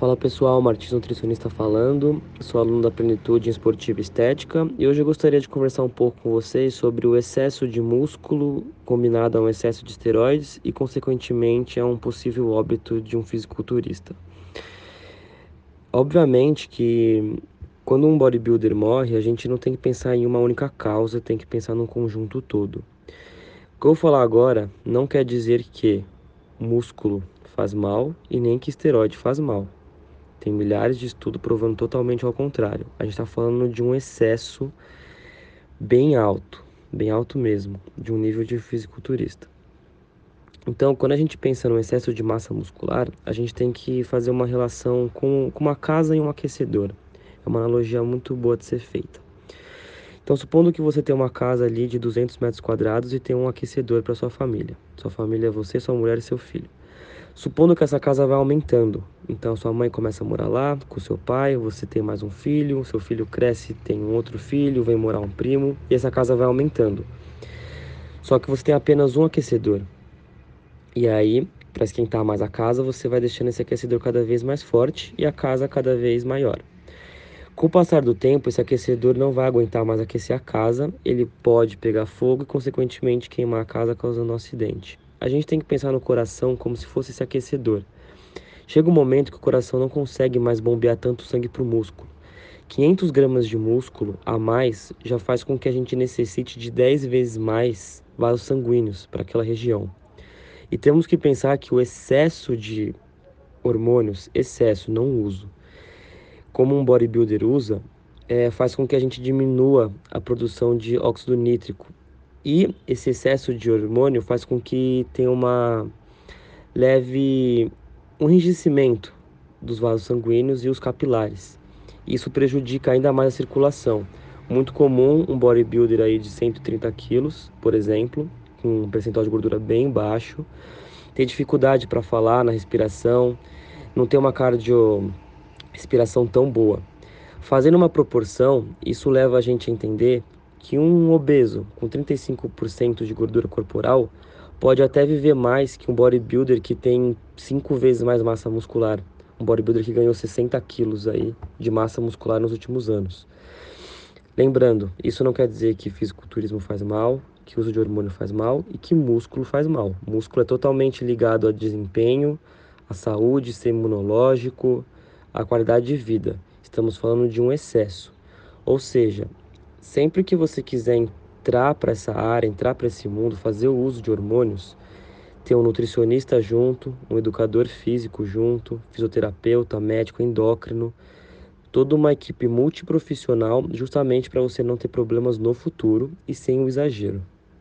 Fala pessoal, Martins Nutricionista falando, sou aluno da Plenitude em Esportiva Estética e hoje eu gostaria de conversar um pouco com vocês sobre o excesso de músculo combinado a um excesso de esteroides e, consequentemente, a um possível óbito de um fisiculturista. Obviamente que quando um bodybuilder morre, a gente não tem que pensar em uma única causa, tem que pensar num conjunto todo. O que eu vou falar agora não quer dizer que músculo faz mal e nem que esteroide faz mal. Tem milhares de estudos provando totalmente ao contrário. A gente está falando de um excesso bem alto, bem alto mesmo, de um nível de fisiculturista. Então, quando a gente pensa no excesso de massa muscular, a gente tem que fazer uma relação com, com uma casa e um aquecedor. É uma analogia muito boa de ser feita. Então, supondo que você tem uma casa ali de 200 metros quadrados e tem um aquecedor para sua família. Sua família é você, sua mulher e seu filho. Supondo que essa casa vai aumentando, então sua mãe começa a morar lá com seu pai, você tem mais um filho, seu filho cresce, tem um outro filho, vem morar um primo e essa casa vai aumentando. Só que você tem apenas um aquecedor. E aí, para esquentar mais a casa, você vai deixando esse aquecedor cada vez mais forte e a casa cada vez maior. Com o passar do tempo, esse aquecedor não vai aguentar mais aquecer a casa, ele pode pegar fogo e, consequentemente, queimar a casa causando um acidente a gente tem que pensar no coração como se fosse esse aquecedor. Chega um momento que o coração não consegue mais bombear tanto sangue para o músculo. 500 gramas de músculo a mais já faz com que a gente necessite de 10 vezes mais vasos sanguíneos para aquela região. E temos que pensar que o excesso de hormônios, excesso, não uso, como um bodybuilder usa, é, faz com que a gente diminua a produção de óxido nítrico, e esse excesso de hormônio faz com que tenha uma leve um enrijecimento dos vasos sanguíneos e os capilares. Isso prejudica ainda mais a circulação. Muito comum um bodybuilder aí de 130 quilos, por exemplo, com um percentual de gordura bem baixo, ter dificuldade para falar na respiração, não ter uma cardio respiração tão boa. Fazendo uma proporção, isso leva a gente a entender que um obeso com 35% de gordura corporal pode até viver mais que um bodybuilder que tem cinco vezes mais massa muscular. Um bodybuilder que ganhou 60 quilos aí de massa muscular nos últimos anos. Lembrando, isso não quer dizer que fisiculturismo faz mal, que uso de hormônio faz mal e que músculo faz mal. músculo é totalmente ligado a desempenho, à saúde, sistema imunológico, à qualidade de vida. Estamos falando de um excesso. Ou seja, sempre que você quiser entrar para essa área, entrar para esse mundo, fazer o uso de hormônios, ter um nutricionista junto, um educador físico junto, fisioterapeuta, médico, endócrino, toda uma equipe multiprofissional, justamente para você não ter problemas no futuro e sem o exagero.